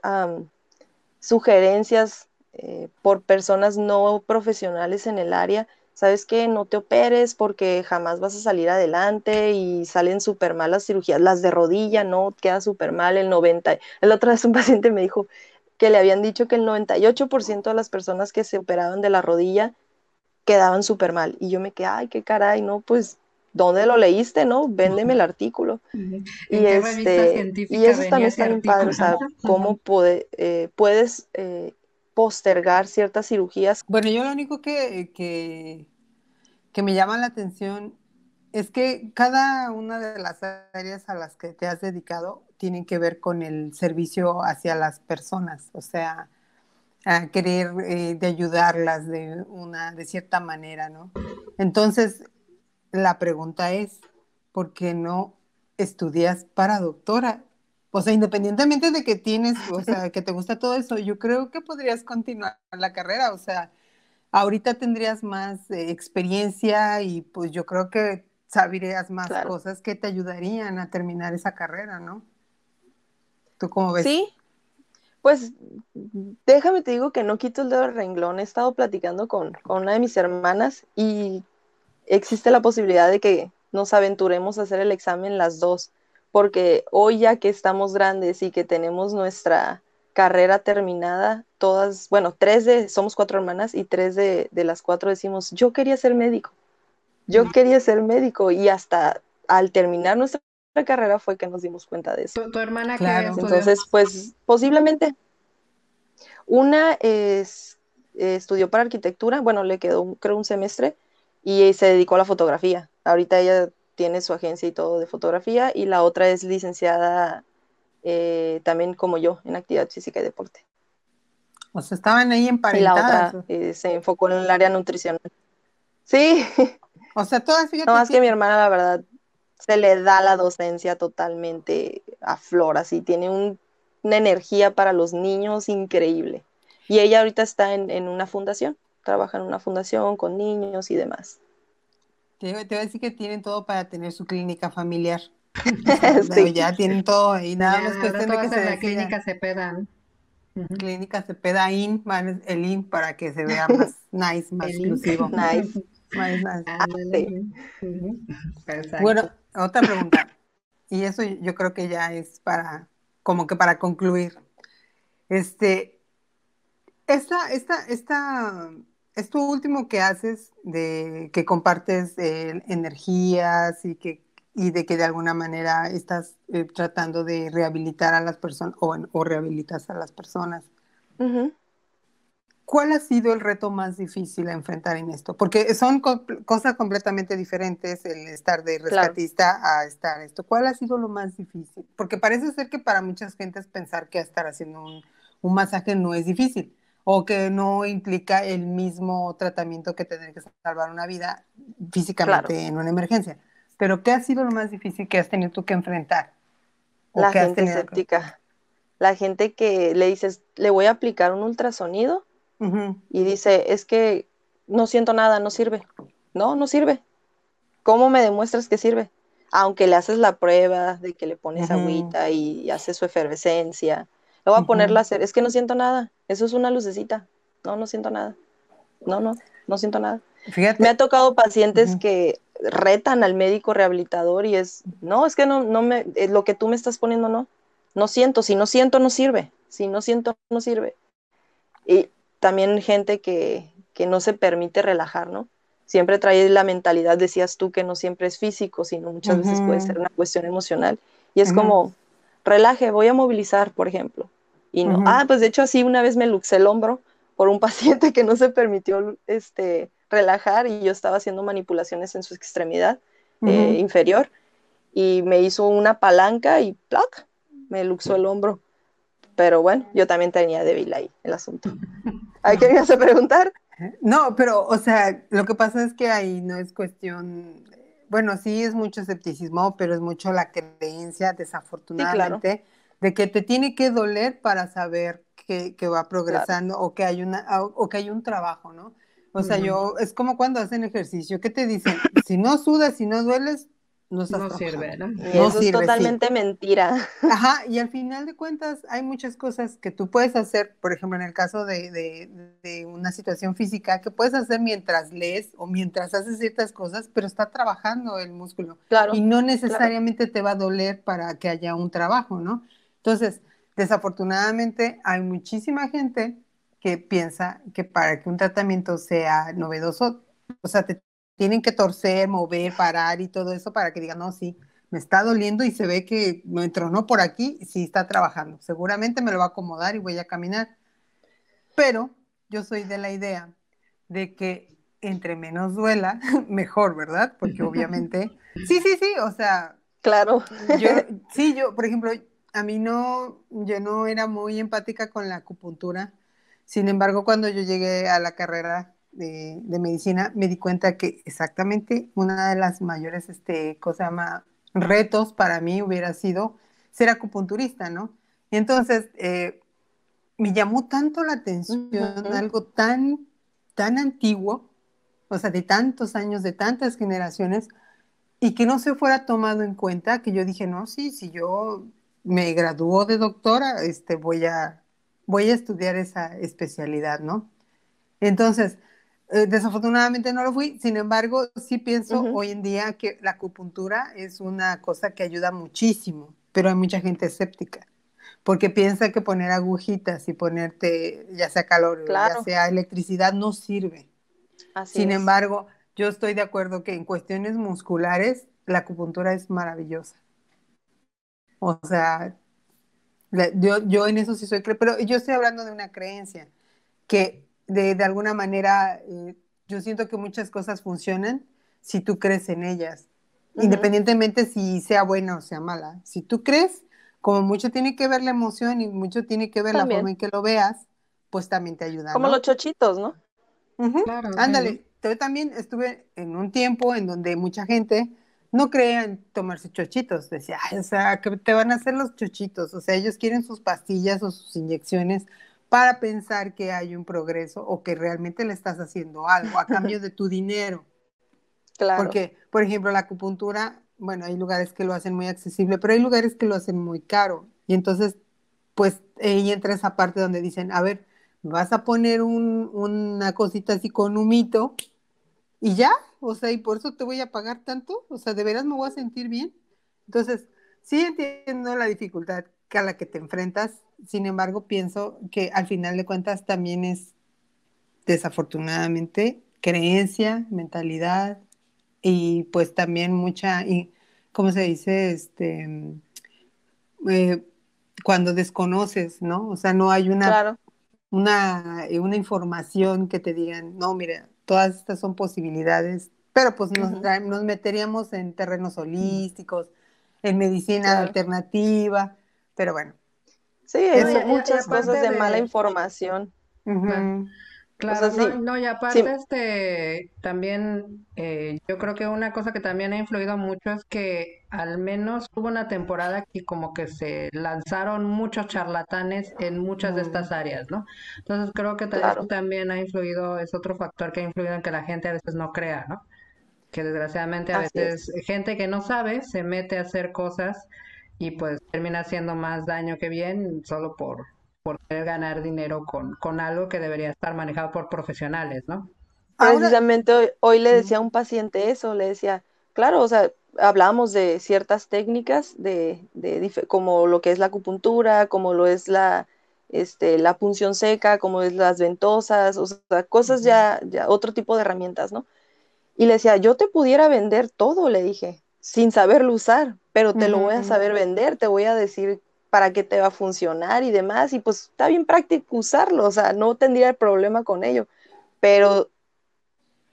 sugerencias eh, por personas no profesionales en el área, ¿sabes qué? No te operes porque jamás vas a salir adelante y salen súper mal las cirugías, las de rodilla, ¿no? Queda súper mal el 90. El otro vez un paciente me dijo que le habían dicho que el 98% de las personas que se operaban de la rodilla quedaban súper mal. Y yo me quedé, ay, qué caray, ¿no? Pues, ¿dónde lo leíste, no? Véndeme el artículo. Y, este, y eso también está bien padre, o sea, cómo puede, eh, puedes... Eh, postergar ciertas cirugías. Bueno, yo lo único que, que, que, me llama la atención es que cada una de las áreas a las que te has dedicado tienen que ver con el servicio hacia las personas, o sea, a querer eh, de ayudarlas de una, de cierta manera, ¿no? Entonces, la pregunta es, ¿por qué no estudias para doctora? O sea, independientemente de que tienes, o sea, que te gusta todo eso, yo creo que podrías continuar la carrera, o sea, ahorita tendrías más eh, experiencia y pues yo creo que sabrías más cosas que te ayudarían a terminar esa carrera, ¿no? ¿Tú cómo ves? Sí, pues déjame te digo que no quito el dedo del renglón. He estado platicando con, con, una de mis hermanas y existe la posibilidad de que nos aventuremos a hacer el examen las dos porque hoy ya que estamos grandes y que tenemos nuestra carrera terminada, todas, bueno, tres de, somos cuatro hermanas y tres de, las cuatro decimos, yo quería ser médico, yo quería ser médico y hasta al terminar nuestra carrera fue que nos dimos cuenta de eso. ¿Tu, hermana claro. Entonces, pues posiblemente una es eh, estudió para arquitectura, bueno, le quedó creo un semestre y se dedicó a la fotografía. Ahorita ella tiene su agencia y todo de fotografía y la otra es licenciada eh, también como yo en actividad física y deporte. O sea, estaban ahí emparentadas. Y la otra eh, se enfocó en el área nutricional. Sí. O sea, todas, fíjate. No, más que mi hermana, la verdad, se le da la docencia totalmente a flor, así, tiene una energía para los niños increíble. Y ella ahorita está en, una fundación, trabaja en una fundación con niños y demás. Te, voy a decir que tienen todo para tener su clínica familiar. Ya tienen todo ahí, nada más cuestión de que se la clínica se pedan. Clínica se peda in, el in para que se vea más nice, más exclusivo. Nice. Ah, bueno, otra pregunta. Y eso yo creo que ya es para, como que para concluir. Este, esta, esta, esta, esto último que haces de que compartes energías y que y de que de alguna manera estás eh, tratando de rehabilitar a las personas o, o rehabilitas a las personas. ¿Cuál ha sido el reto más difícil a enfrentar en esto? Porque son cosas completamente diferentes el estar de rescatista a estar esto. ¿Cuál ha sido lo más difícil? Porque parece ser que para muchas gentes pensar que estar haciendo un, un masaje no es difícil o que no implica el mismo tratamiento que tener que salvar una vida físicamente en una emergencia. Pero ¿qué ha sido lo más difícil que has tenido tú que enfrentar? La gente escéptica. La gente que le dices, le voy a aplicar un ultrasonido y dice, es que no siento nada, no sirve. No, no sirve. ¿Cómo me demuestras que sirve? Aunque le haces la prueba de que le pones agüita y, hace su efervescencia. Le voy a poner láser, es que no siento nada. Eso es una lucecita. No, no siento nada. No, no, no siento nada. Me ha tocado pacientes que retan al médico rehabilitador y es, no, es que no, no me, lo que tú me estás poniendo no, no siento, si no siento no sirve, si no siento no sirve. Y también gente que, no se permite relajar, ¿no? Siempre trae la mentalidad, decías tú, que no siempre es físico, sino muchas veces puede ser una cuestión emocional. Y es como, relaje, voy a movilizar, por ejemplo. Y no, ah, pues de hecho así una vez me luxé el hombro por un paciente que no se permitió este, relajar y yo estaba haciendo manipulaciones en su extremidad eh, inferior y me hizo una palanca y ¡plac! me luxó el hombro. Pero bueno, yo también tenía débil ahí el asunto. ¿Hay que a preguntar? No, pero, o sea, lo que pasa es que ahí no es cuestión, bueno, sí es mucho escepticismo, pero es mucho la creencia, desafortunadamente, de que te tiene que doler para saber que, va progresando o, que hay una, o que hay un trabajo, ¿no? O sea, yo, es como cuando hacen ejercicio, ¿qué te dicen? Si no sudas, si no dueles, no, sirve, ¿no? eso es totalmente mentira. Ajá, y al final de cuentas hay muchas cosas que tú puedes hacer, por ejemplo, en el caso de, una situación física, que puedes hacer mientras lees o mientras haces ciertas cosas, pero está trabajando el músculo. Claro. Y no necesariamente te va a doler para que haya un trabajo, ¿no? Entonces, desafortunadamente hay muchísima gente que piensa que para que un tratamiento sea novedoso, o sea, te tienen que torcer, mover, parar y todo eso para que digan, no, sí, me está doliendo y se ve que me entronó por aquí, sí está trabajando. Seguramente me lo va a acomodar y voy a caminar. Pero yo soy de la idea de que entre menos duela, mejor, ¿verdad? Porque obviamente, sí, sí, sí, o sea, claro. Yo, sí, yo, por ejemplo, a mí no, yo no era muy empática con la acupuntura. Sin embargo, cuando yo llegué a la carrera de, medicina, me di cuenta que exactamente una de las mayores, este, cosa llama, retos para mí hubiera sido ser acupunturista, ¿no? Y entonces, eh, me llamó tanto la atención algo tan, tan antiguo, o sea, de tantos años, de tantas generaciones, y que no se fuera tomado en cuenta, que yo dije, no, sí, si yo me graduó de doctora, este, voy a, voy a estudiar esa especialidad, ¿no? Entonces, eh, desafortunadamente no lo fui, sin embargo, sí pienso hoy en día que la acupuntura es una cosa que ayuda muchísimo, pero hay mucha gente escéptica, porque piensa que poner agujitas y ponerte ya sea calor, ya sea electricidad, no sirve. sin embargo, yo estoy de acuerdo que en cuestiones musculares la acupuntura es maravillosa. O sea, yo, yo en eso sí soy, pero yo estoy hablando de una creencia que de, de alguna manera, eh, yo siento que muchas cosas funcionan si tú crees en ellas, independientemente si sea buena o sea mala. Si tú crees, como mucho tiene que ver la emoción y mucho tiene que ver la forma en que lo veas, pues también te ayuda. Como los chochitos, ¿no? claro, Ándale, yo también estuve en un tiempo en donde mucha gente no creía en tomarse chochitos, decía, o sea, que te van a hacer los chochitos, o sea, ellos quieren sus pastillas o sus inyecciones para pensar que hay un progreso o que realmente le estás haciendo algo a cambio de tu dinero. Claro. Porque, por ejemplo, la acupuntura, bueno, hay lugares que lo hacen muy accesible, pero hay lugares que lo hacen muy caro. Y entonces, pues ahí entra esa parte donde dicen, a ver, vas a poner un, una cosita así con humito y ya, o sea, y por eso te voy a pagar tanto, o sea, de veras me voy a sentir bien. Entonces, sí entiendo la dificultad a la que te enfrentas, sin embargo, pienso que al final de cuentas también es desafortunadamente creencia, mentalidad y pues también mucha, y, ¿cómo se dice? Este, eh, cuando desconoces, ¿no? O sea, no hay una, una, eh, una información que te digan, no, mira, todas estas son posibilidades, pero pues nos, nos meteríamos en terrenos holísticos, en medicina alternativa, pero bueno. Sí, hay muchas cosas de, mala información. Claro, no, y aparte este también eh, yo creo que una cosa que también ha influido mucho es que al menos hubo una temporada que como que se lanzaron muchos charlatanes en muchas de estas áreas, ¿no? Entonces creo que eso también ha influido, es otro factor que ha influido en que la gente a veces no crea, ¿no? Que desgraciadamente a veces gente que no sabe se mete a hacer cosas y pues termina haciendo más daño que bien solo por, por querer ganar dinero con, con algo que debería estar manejado por profesionales, ¿no? Precisamente hoy, le decía a un paciente eso, le decía, claro, o sea, hablábamos de ciertas técnicas de, de, como lo que es la acupuntura, como lo es la, este, la punción seca, como es las ventosas, o sea, cosas ya, ya, otro tipo de herramientas, ¿no? Y le decía, yo te pudiera vender todo, le dije, sin saberlo usar, pero te lo voy a saber vender, te voy a decir para qué te va a funcionar y demás, y pues está bien práctico usarlo, o sea, no tendría el problema con ello, pero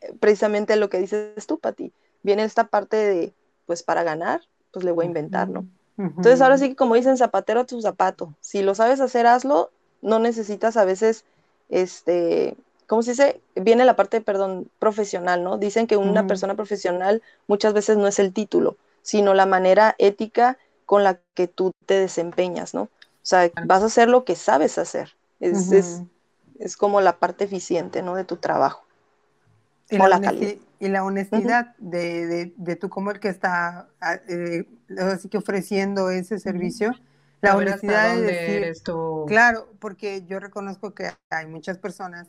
eh, precisamente lo que dices tú, Pati, viene esta parte de, pues para ganar, pues le voy a inventar, ¿no? Entonces ahora sí que como dicen, zapatero a tu zapato, si lo sabes hacer, hazlo, no necesitas a veces, este, ¿cómo se dice? Viene la parte, perdón, profesional, ¿no? Dicen que una persona profesional muchas veces no es el título, sino la manera ética con la que tú te desempeñas, ¿no? O sea, vas a hacer lo que sabes hacer. Es, es, como la parte eficiente, ¿no? De tu trabajo. Y, la, y la, honestidad de, de, tú como el que está ah, eh, así que ofreciendo ese servicio. La honestidad de decir, claro, porque yo reconozco que hay muchas personas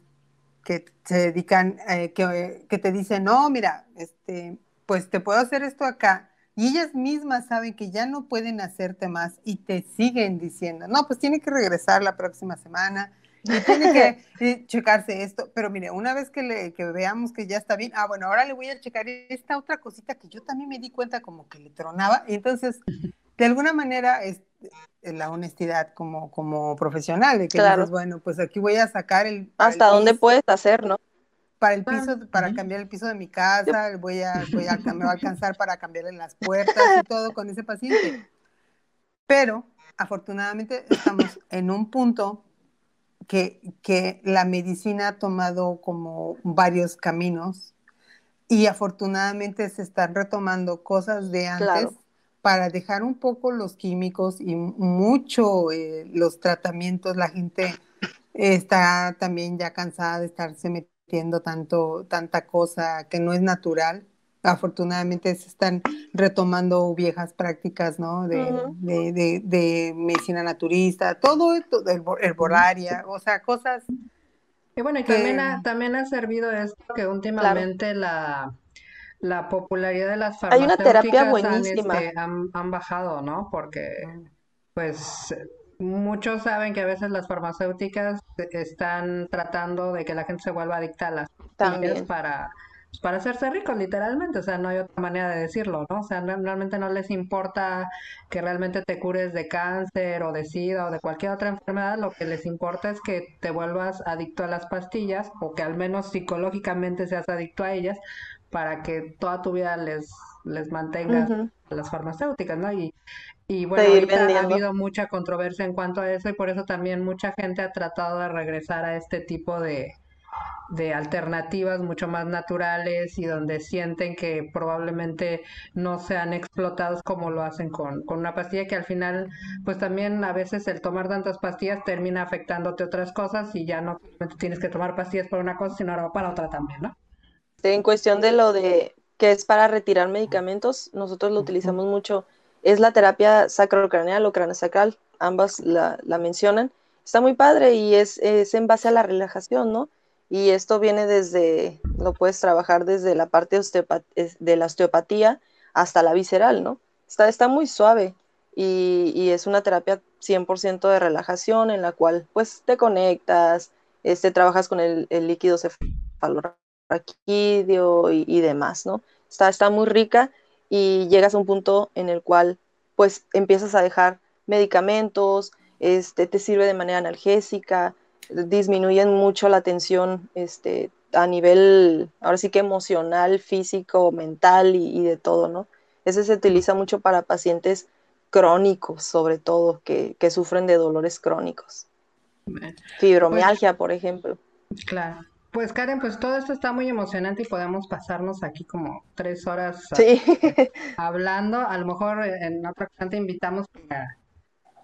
que se dedican, eh, que, que, te dicen, no, mira, este, pues te puedo hacer esto acá. Y ellas mismas saben que ya no pueden hacerte más y te siguen diciendo, no, pues tiene que regresar la próxima semana y tiene que eh, checarse esto. Pero mire, una vez que, le, que veamos que ya está bien, ah, bueno, ahora le voy a checar esta otra cosita que yo también me di cuenta como que le tronaba. Y entonces, de alguna manera, es, la honestidad como, como profesional, de que dices, bueno, pues aquí voy a sacar el... Hasta dónde puedes hacer, ¿no? Para el piso, para cambiar el piso de mi casa, voy a, voy a, me va a alcanzar para cambiarle las puertas y todo con ese paciente. Pero afortunadamente estamos en un punto que, que la medicina ha tomado como varios caminos y afortunadamente se están retomando cosas de antes para dejar un poco los químicos y mucho eh, los tratamientos. La gente está también ya cansada de estarse metiendo tanto, tanta cosa que no es natural. Afortunadamente se están retomando viejas prácticas, ¿no? De, de, medicina naturista, todo esto, herbolaria, o sea, cosas. Y bueno, y también, ha, también ha servido esto que últimamente la la popularidad de las farmacéuticas Hay una terapia buenísima. Este, han, bajado, ¿no? Porque, pues, muchos saben que a veces las farmacéuticas están tratando de que la gente se vuelva adicta a las pastillas para, para hacerse ricos, literalmente, o sea, no hay otra manera de decirlo, ¿no? O sea, realmente no les importa que realmente te cures de cáncer o de sida o de cualquier otra enfermedad, lo que les importa es que te vuelvas adicto a las pastillas o que al menos psicológicamente seas adicto a ellas para que toda tu vida les, les mantengas las farmacéuticas, ¿no? Y, y bueno, ahorita ha habido mucha controversia en cuanto a eso y por eso también mucha gente ha tratado de regresar a este tipo de, de alternativas mucho más naturales y donde sienten que probablemente no sean explotados como lo hacen con, con una pastilla que al final pues también a veces el tomar tantas pastillas termina afectándote otras cosas y ya no tienes que tomar pastillas para una cosa sino ahora para otra también, ¿no? En cuestión de lo de que es para retirar medicamentos, nosotros lo utilizamos mucho, es la terapia sacrocraneal o craneosacral, ambas la, la mencionan. Está muy padre y es, es en base a la relajación, ¿no? Y esto viene desde, lo puedes trabajar desde la parte de la osteopatía hasta la visceral, ¿no? Está, está muy suave y, es una terapia 100% de relajación en la cual pues te conectas, este, trabajas con el, líquido cefalorraquídeo y, y demás, ¿no? Está, está muy rica y llegas a un punto en el cual pues empiezas a dejar medicamentos, este, te sirve de manera analgésica, disminuyen mucho la tensión este, a nivel, ahora sí que emocional, físico, mental y, de todo, ¿no? Ese se utiliza mucho para pacientes crónicos, sobre todo, que, sufren de dolores crónicos. Fibromialgia, por ejemplo. Claro. Pues Karen, pues todo esto está muy emocionante y podemos pasarnos aquí como tres horas hablando. A lo mejor en otra ocasión te invitamos para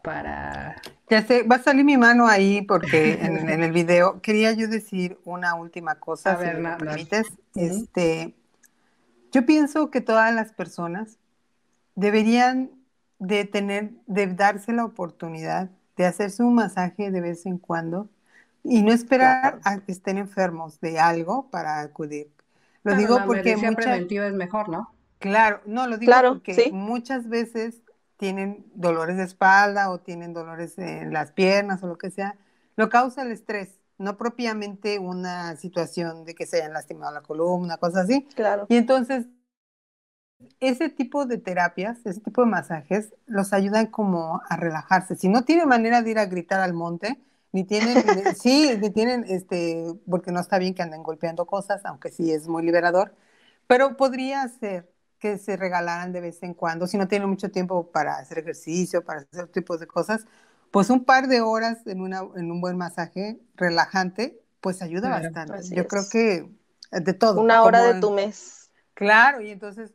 para... Ya sé, va a salir mi mano ahí porque en, el video quería yo decir una última cosa, si me permites. Este, yo pienso que todas las personas deberían de tener, de darse la oportunidad de hacerse un masaje de vez en cuando y no esperar a que estén enfermos de algo para acudir. Lo digo porque mucha... preventiva es mejor, ¿no? Claro, no, lo digo porque muchas veces tienen dolores de espalda o tienen dolores en las piernas o lo que sea, lo causa el estrés, no propiamente una situación de que se hayan lastimado la columna, cosas así. Claro. Y entonces, ese tipo de terapias, ese tipo de masajes, los ayudan como a relajarse. Si no tienen manera de ir a gritar al monte, ni tienen, sí, ni tienen, este, porque no está bien que anden golpeando cosas, aunque sí es muy liberador, pero podría ser que se regalaran de vez en cuando, si no tienen mucho tiempo para hacer ejercicio, para hacer tipos de cosas, pues un par de horas en, una, en un buen masaje relajante, pues ayuda bastante. Yo creo que de todo. Una hora de tu mes. Claro, y entonces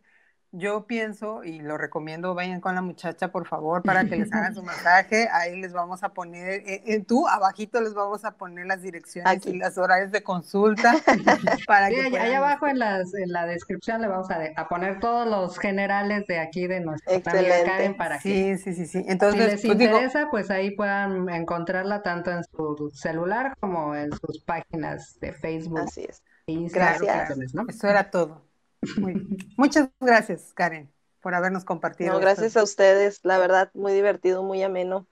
yo pienso y lo recomiendo, vayan con la muchacha, por favor, para que les hagan su masaje. Ahí les vamos a poner, en, eh, eh, tú abajito les vamos a poner las direcciones y las horarios de consulta. para que ahí, abajo en, las, en la descripción le vamos a, poner todos los generales de aquí de nuestra amiga Karen para que sí, sí, sí, Entonces, si les pues interesa, pues ahí puedan encontrarla tanto en su celular como en sus páginas de Facebook. Así es. Gracias. Eso era todo. Muchas gracias, Karen, por habernos compartido. gracias a ustedes, la verdad, muy divertido, muy ameno.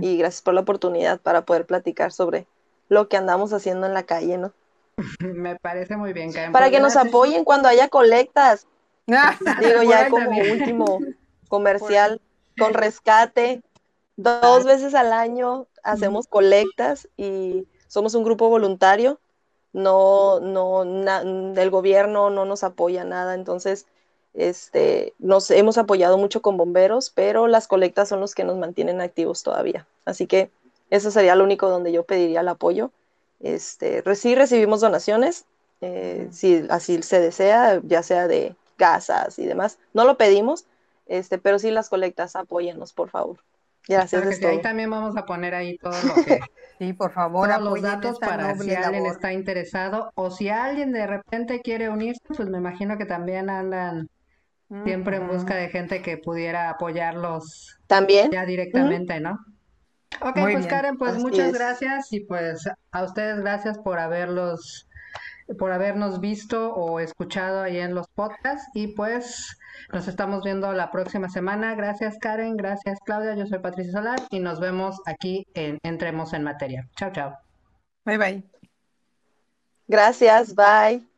Y gracias por la oportunidad para poder platicar sobre lo que andamos haciendo en la calle, ¿no? Me parece muy bien, Karen. Para que nos apoyen cuando haya colectas. Digo, ya como último comercial, con rescate. Dos veces al año hacemos colectas y somos un grupo voluntario no, no, el gobierno no nos apoya nada, entonces, este, nos hemos apoyado mucho con bomberos, pero las colectas son los que nos mantienen activos todavía. Así que eso sería lo único donde yo pediría el apoyo. Este, sí recibimos donaciones, eh, si así se desea, ya sea de casas y demás. No lo pedimos, este, pero sí las colectas, apóyennos, por favor. Gracias. ahí también vamos a poner ahí todo lo que Sí, por favor, todos los datos para si alguien está interesado o si alguien de repente quiere unirse, pues me imagino que también andan siempre en busca de gente que pudiera apoyarlos también ya directamente, ¿no? Ok, pues Karen, pues muchas gracias y pues a ustedes gracias por haberlos por habernos visto o escuchado ahí en los podcasts y pues nos estamos viendo la próxima semana. Gracias Karen, gracias Claudia, yo soy Patricia Solar y nos vemos aquí en Entremos en Materia. Chao, chao. Bye, bye. Gracias, bye.